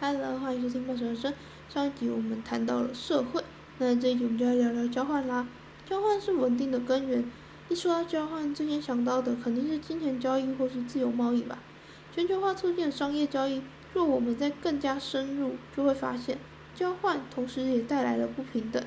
Hello，欢迎收听《半熟生》。上一集我们谈到了社会，那这一集我们就来聊聊交换啦。交换是稳定的根源。一说到交换，最先想到的肯定是金钱交易或是自由贸易吧。全球化促进了商业交易，若我们再更加深入，就会发现，交换同时也带来了不平等。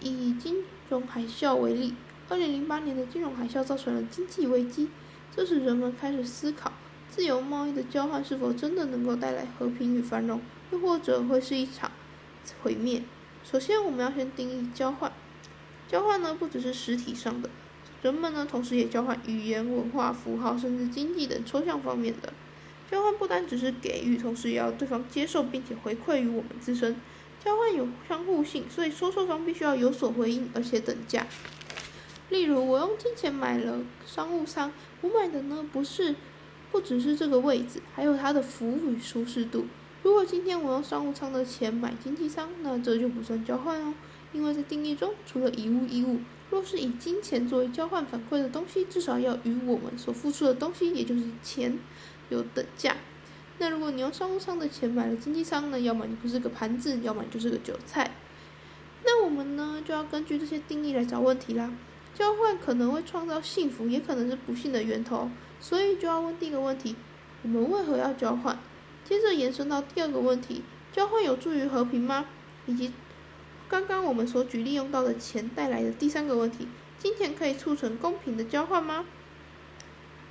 以金融海啸为例，二零零八年的金融海啸造成了经济危机，这使人们开始思考。自由贸易的交换是否真的能够带来和平与繁荣，又或者会是一场毁灭？首先，我们要先定义交换。交换呢，不只是实体上的，人们呢，同时也交换语言、文化、符号，甚至经济等抽象方面的。交换不单只是给予，同时也要对方接受并且回馈于我们自身。交换有相互性，所以收受方必须要有所回应，而且等价。例如，我用金钱买了商务舱，我买的呢，不是。不只是这个位置，还有它的服务与舒适度。如果今天我用商务舱的钱买经济舱，那这就不算交换哦，因为在定义中，除了以物易物，若是以金钱作为交换反馈的东西，至少要与我们所付出的东西，也就是钱，有等价。那如果你用商务舱的钱买了经济舱呢？要么你不是个盘子，要么你就是个韭菜。那我们呢，就要根据这些定义来找问题啦。交换可能会创造幸福，也可能是不幸的源头。所以就要问第一个问题：我们为何要交换？接着延伸到第二个问题：交换有助于和平吗？以及刚刚我们所举例用到的钱带来的第三个问题：金钱可以促成公平的交换吗？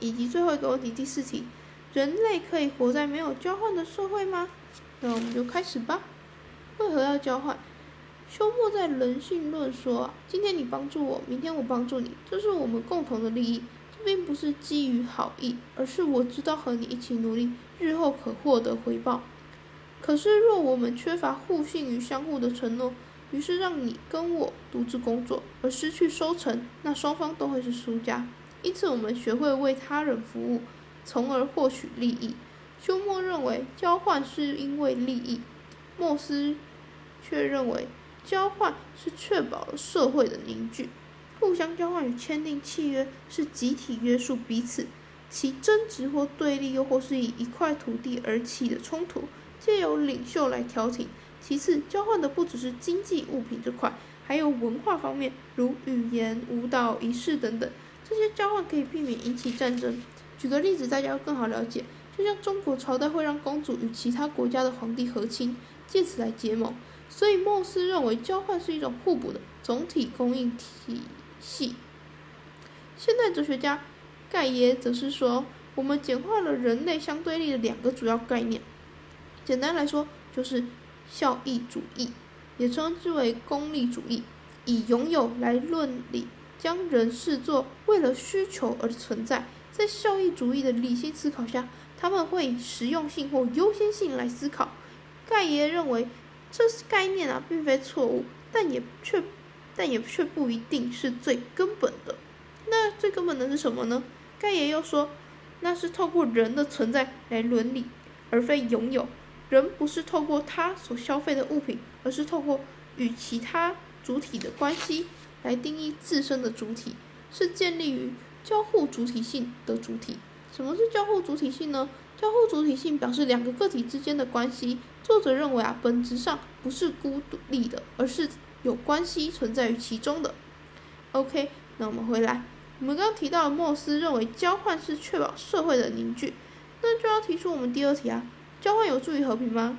以及最后一个问题，第四题：人类可以活在没有交换的社会吗？那我们就开始吧。为何要交换？休谟在《人性论》说：今天你帮助我，明天我帮助你，这是我们共同的利益。这并不是基于好意，而是我知道和你一起努力，日后可获得回报。可是若我们缺乏互信与相互的承诺，于是让你跟我独自工作而失去收成，那双方都会是输家。因此，我们学会为他人服务，从而获取利益。休谟认为交换是因为利益，莫斯却认为交换是确保了社会的凝聚。互相交换与签订契约是集体约束彼此，其争执或对立，又或是以一块土地而起的冲突，皆由领袖来调停。其次，交换的不只是经济物品这块，还有文化方面，如语言、舞蹈、仪式等等。这些交换可以避免引起战争。举个例子，大家更好了解，就像中国朝代会让公主与其他国家的皇帝和亲，借此来结盟。所以，莫斯认为交换是一种互补的总体供应体。系。现代哲学家盖耶则是说，我们简化了人类相对立的两个主要概念。简单来说，就是效益主义，也称之为功利主义，以拥有来论理，将人视作为了需求而存在。在效益主义的理性思考下，他们会以实用性或优先性来思考。盖耶认为，这是概念啊，并非错误，但也却。但也却不一定是最根本的。那最根本的是什么呢？盖爷又说，那是透过人的存在来伦理，而非拥有。人不是透过他所消费的物品，而是透过与其他主体的关系来定义自身的主体，是建立于交互主体性的主体。什么是交互主体性呢？交互主体性表示两个个体之间的关系。作者认为啊，本质上不是孤立的，而是。有关系存在于其中的。OK，那我们回来，我们刚刚提到了莫斯认为交换是确保社会的凝聚，那就要提出我们第二题啊，交换有助于和平吗？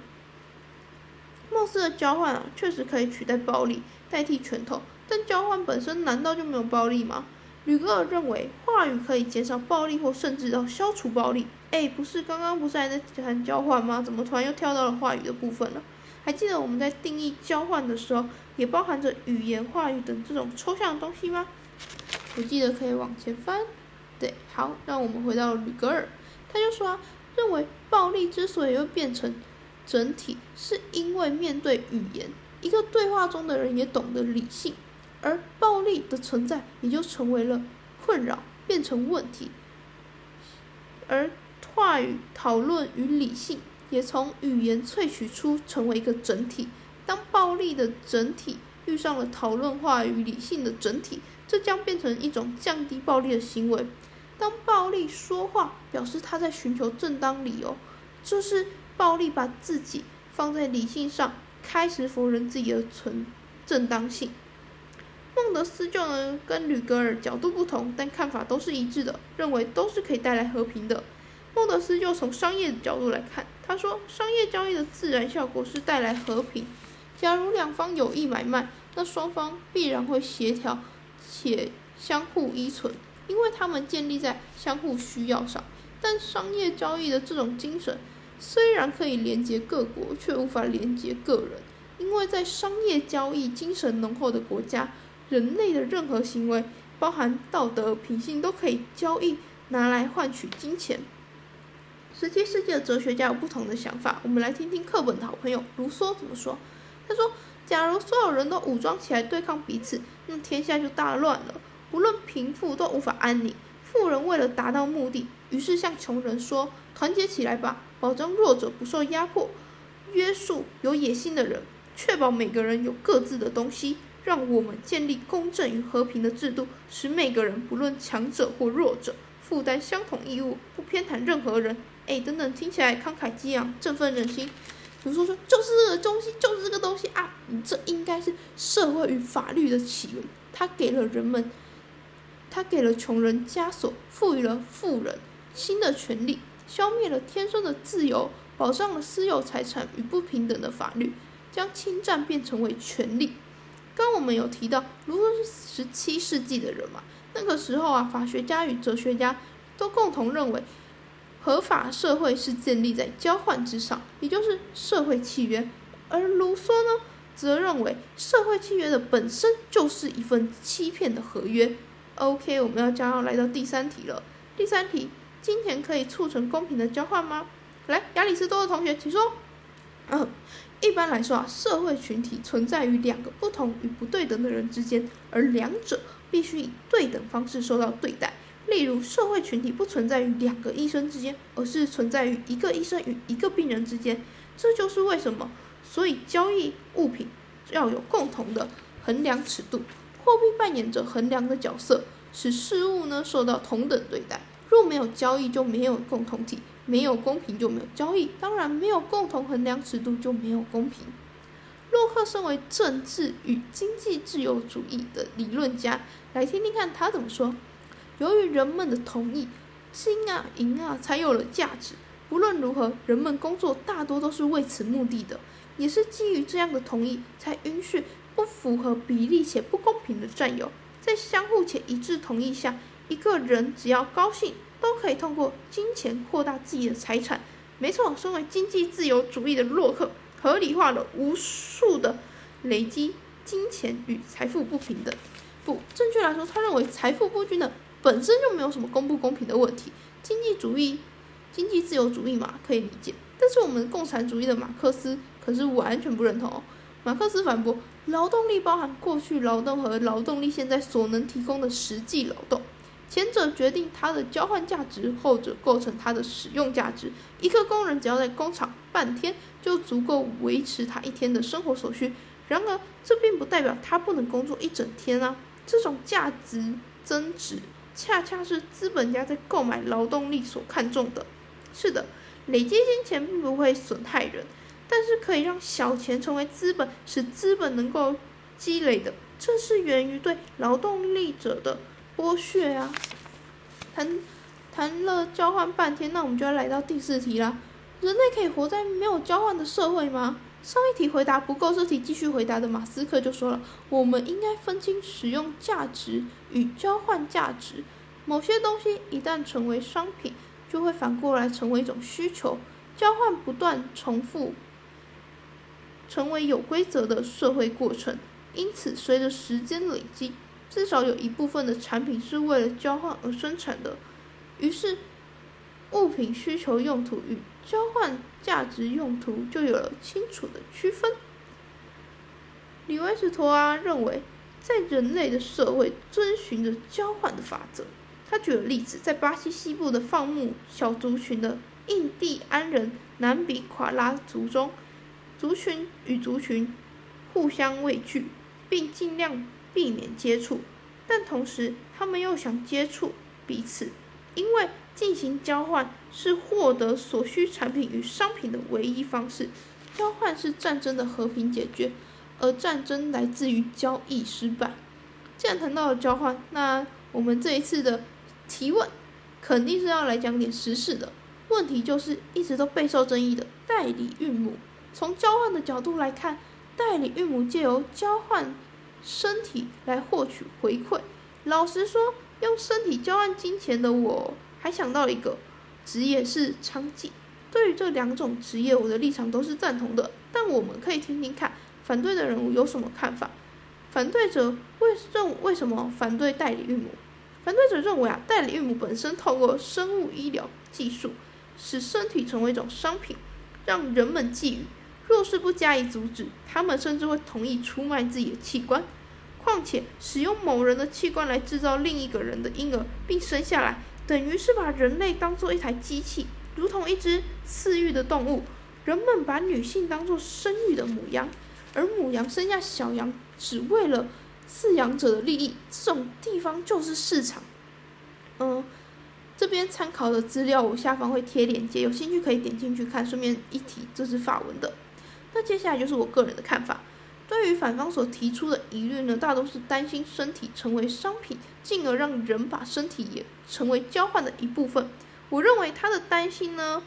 莫斯的交换啊，确实可以取代暴力，代替拳头，但交换本身难道就没有暴力吗？吕格尔认为话语可以减少暴力或甚至到消除暴力。哎，不是，刚刚不是还在谈交换吗？怎么突然又跳到了话语的部分了？还记得我们在定义交换的时候，也包含着语言、话语等这种抽象的东西吗？不记得可以往前翻。对，好，让我们回到吕格尔，他就说，认为暴力之所以会变成整体，是因为面对语言，一个对话中的人也懂得理性，而暴力的存在也就成为了困扰，变成问题，而话语、讨论与理性。也从语言萃取出成为一个整体。当暴力的整体遇上了讨论话语理性的整体，这将变成一种降低暴力的行为。当暴力说话，表示他在寻求正当理由，这是暴力把自己放在理性上，开始否认自己的存正当性。孟德斯鸠呢，跟吕格尔角度不同，但看法都是一致的，认为都是可以带来和平的。孟德斯就从商业的角度来看，他说，商业交易的自然效果是带来和平。假如两方有意买卖，那双方必然会协调且相互依存，因为他们建立在相互需要上。但商业交易的这种精神，虽然可以连接各国，却无法连接个人，因为在商业交易精神浓厚的国家。人类的任何行为，包含道德品性，都可以交易拿来换取金钱。十七世纪的哲学家有不同的想法，我们来听听课本的好朋友卢梭怎么说。他说：“假如所有人都武装起来对抗彼此，那天下就大乱了，无论贫富都无法安宁。富人为了达到目的，于是向穷人说：‘团结起来吧，保证弱者不受压迫，约束有野心的人，确保每个人有各自的东西。’”让我们建立公正与和平的制度，使每个人不论强者或弱者负担相同义务，不偏袒任何人。哎，等等，听起来慷慨激昂，振奋人心。比如说，说就是这个东西，就是这个东西啊！这应该是社会与法律的起源。它给了人们，它给了穷人枷锁，赋予了富人新的权利，消灭了天生的自由，保障了私有财产与不平等的法律，将侵占变成为权利。刚我们有提到，如果是十七世纪的人嘛，那个时候啊，法学家与哲学家都共同认为，合法社会是建立在交换之上，也就是社会契约。而卢梭呢，则认为社会契约的本身就是一份欺骗的合约。OK，我们要将要来到第三题了。第三题，金钱可以促成公平的交换吗？来，亚里士多的同学，请说。嗯。一般来说啊，社会群体存在于两个不同与不对等的人之间，而两者必须以对等方式受到对待。例如，社会群体不存在于两个医生之间，而是存在于一个医生与一个病人之间。这就是为什么，所以交易物品要有共同的衡量尺度，货币扮演着衡量的角色，使事物呢受到同等对待。若没有交易，就没有共同体。没有公平就没有交易，当然没有共同衡量尺度就没有公平。洛克身为政治与经济自由主义的理论家，来听听看他怎么说。由于人们的同意，金啊银啊才有了价值。不论如何，人们工作大多都是为此目的的，也是基于这样的同意，才允许不符合比例且不公平的占有。在相互且一致同意下，一个人只要高兴。都可以通过金钱扩大自己的财产。没错，身为经济自由主义的洛克，合理化了无数的累积金钱与财富不平等。不，正确来说，他认为财富不均等本身就没有什么公不公平的问题。经济主义、经济自由主义嘛，可以理解。但是我们共产主义的马克思可是完全不认同。哦马克思反驳，劳动力包含过去劳动和劳动力现在所能提供的实际劳动。前者决定它的交换价值，后者构成它的使用价值。一个工人只要在工厂半天，就足够维持他一天的生活所需。然而，这并不代表他不能工作一整天啊！这种价值增值，恰恰是资本家在购买劳动力所看重的。是的，累积金钱并不会损害人，但是可以让小钱成为资本，使资本能够积累的。这是源于对劳动力者的。剥削啊！谈谈了交换半天，那我们就要来到第四题啦。人类可以活在没有交换的社会吗？上一题回答不够，这题继续回答的马斯克就说了：我们应该分清使用价值与交换价值。某些东西一旦成为商品，就会反过来成为一种需求，交换不断重复，成为有规则的社会过程。因此，随着时间累积。至少有一部分的产品是为了交换而生产的，于是物品需求用途与交换价值用途就有了清楚的区分。李维斯托阿认为，在人类的社会遵循着交换的法则。他举了例子，在巴西西部的放牧小族群的印第安人南比夸拉族中，族群与族群互相畏惧，并尽量。避免接触，但同时他们又想接触彼此，因为进行交换是获得所需产品与商品的唯一方式。交换是战争的和平解决，而战争来自于交易失败。既然谈到了交换，那我们这一次的提问肯定是要来讲点实事的。问题就是一直都备受争议的代理孕母。从交换的角度来看，代理孕母借由交换身体来获取回馈。老实说，用身体交换金钱的我，还想到了一个职业是娼妓。对于这两种职业，我的立场都是赞同的。但我们可以听听看反对的人物有什么看法。反对者为认为什么反对代理孕母？反对者认为啊，代理孕母本身透过生物医疗技术，使身体成为一种商品，让人们觊觎。若是不加以阻止，他们甚至会同意出卖自己的器官。况且，使用某人的器官来制造另一个人的婴儿并生下来，等于是把人类当做一台机器。如同一只饲育的动物，人们把女性当作生育的母羊，而母羊生下小羊只为了饲养者的利益。这种地方就是市场。嗯，这边参考的资料我下方会贴链接，有兴趣可以点进去看。顺便一提，这是法文的。那接下来就是我个人的看法。对于反方所提出的疑虑呢，大都是担心身体成为商品，进而让人把身体也成为交换的一部分。我认为他的担心呢，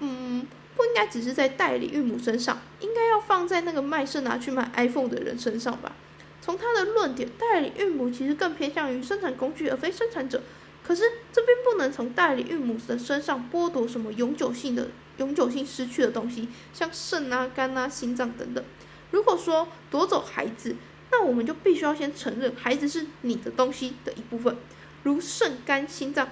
嗯，不应该只是在代理孕母身上，应该要放在那个卖肾拿去买 iPhone 的人身上吧。从他的论点，代理孕母其实更偏向于生产工具而非生产者。可是这边不能从代理孕母的身上剥夺什么永久性的、永久性失去的东西，像肾啊、肝啊、心脏等等。如果说夺走孩子，那我们就必须要先承认孩子是你的东西的一部分，如肾、肝、心脏。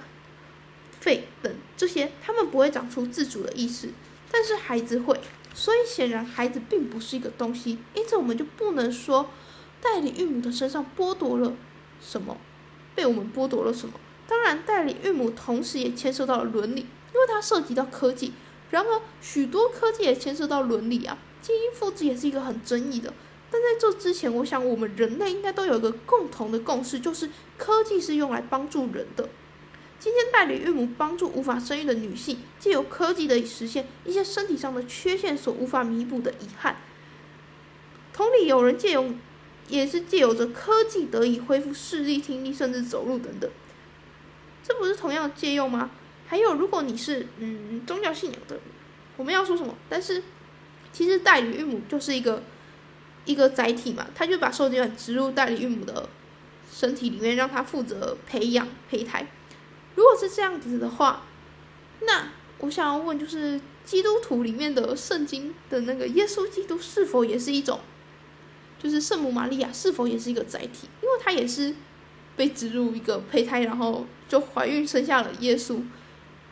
肺等这些，他们不会长出自主的意识，但是孩子会，所以显然孩子并不是一个东西，因此我们就不能说代理孕母的身上剥夺了什么，被我们剥夺了什么。当然，代理孕母同时也牵涉到了伦理，因为它涉及到科技。然而，许多科技也牵涉到伦理啊，基因复制也是一个很争议的。但在这之前，我想我们人类应该都有一个共同的共识，就是科技是用来帮助人的。今天代理孕母帮助无法生育的女性，借由科技的实现一些身体上的缺陷所无法弥补的遗憾。同理，有人借用，也是借由着科技得以恢复视力、听力，甚至走路等等。这不是同样借用吗？还有，如果你是嗯宗教信仰的人，我们要说什么？但是其实代理孕母就是一个一个载体嘛，他就把受精卵植入代理孕母的身体里面，让他负责培养胚胎。如果是这样子的话，那我想要问，就是基督徒里面的圣经的那个耶稣基督是否也是一种，就是圣母玛利亚是否也是一个载体？因为她也是被植入一个胚胎，然后就怀孕生下了耶稣。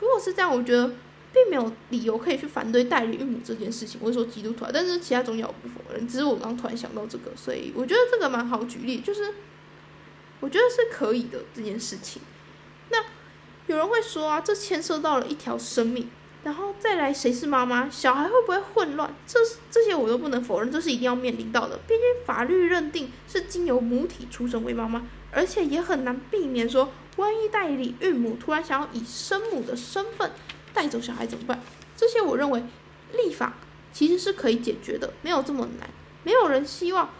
如果是这样，我觉得并没有理由可以去反对代理孕母这件事情。我是说基督徒，但是其他宗教我不否认。只是我刚突然想到这个，所以我觉得这个蛮好举例，就是我觉得是可以的这件事情。那。有人会说啊，这牵涉到了一条生命，然后再来谁是妈妈，小孩会不会混乱？这这些我都不能否认，这是一定要面临到的。毕竟法律认定是经由母体出生为妈妈，而且也很难避免说，万一代理孕母突然想要以生母的身份带走小孩怎么办？这些我认为立法其实是可以解决的，没有这么难。没有人希望。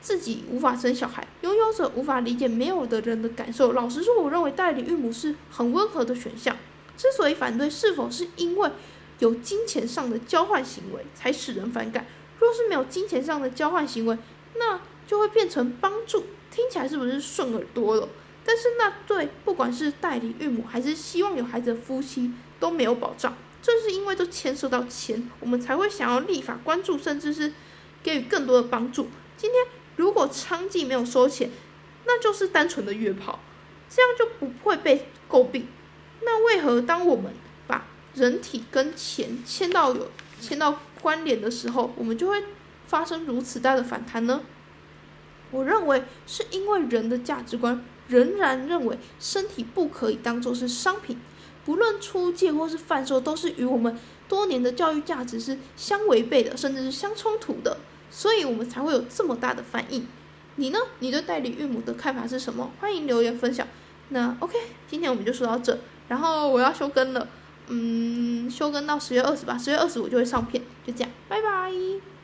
自己无法生小孩，拥有者无法理解没有的人的感受。老实说，我认为代理孕母是很温和的选项。之所以反对，是否是因为有金钱上的交换行为才使人反感？若是没有金钱上的交换行为，那就会变成帮助，听起来是不是顺耳朵了？但是那对不管是代理孕母还是希望有孩子的夫妻都没有保障。正是因为都牵涉到钱，我们才会想要立法关注，甚至是给予更多的帮助。今天。如果娼妓没有收钱，那就是单纯的约炮，这样就不会被诟病。那为何当我们把人体跟钱牵到有牵到关联的时候，我们就会发生如此大的反弹呢？我认为是因为人的价值观仍然认为身体不可以当做是商品，不论出借或是贩售，都是与我们多年的教育价值是相违背的，甚至是相冲突的。所以我们才会有这么大的反应。你呢？你对代理孕母的看法是什么？欢迎留言分享。那 OK，今天我们就说到这。然后我要休更了，嗯，休更到十月二十吧，十月二十我就会上片，就这样，拜拜。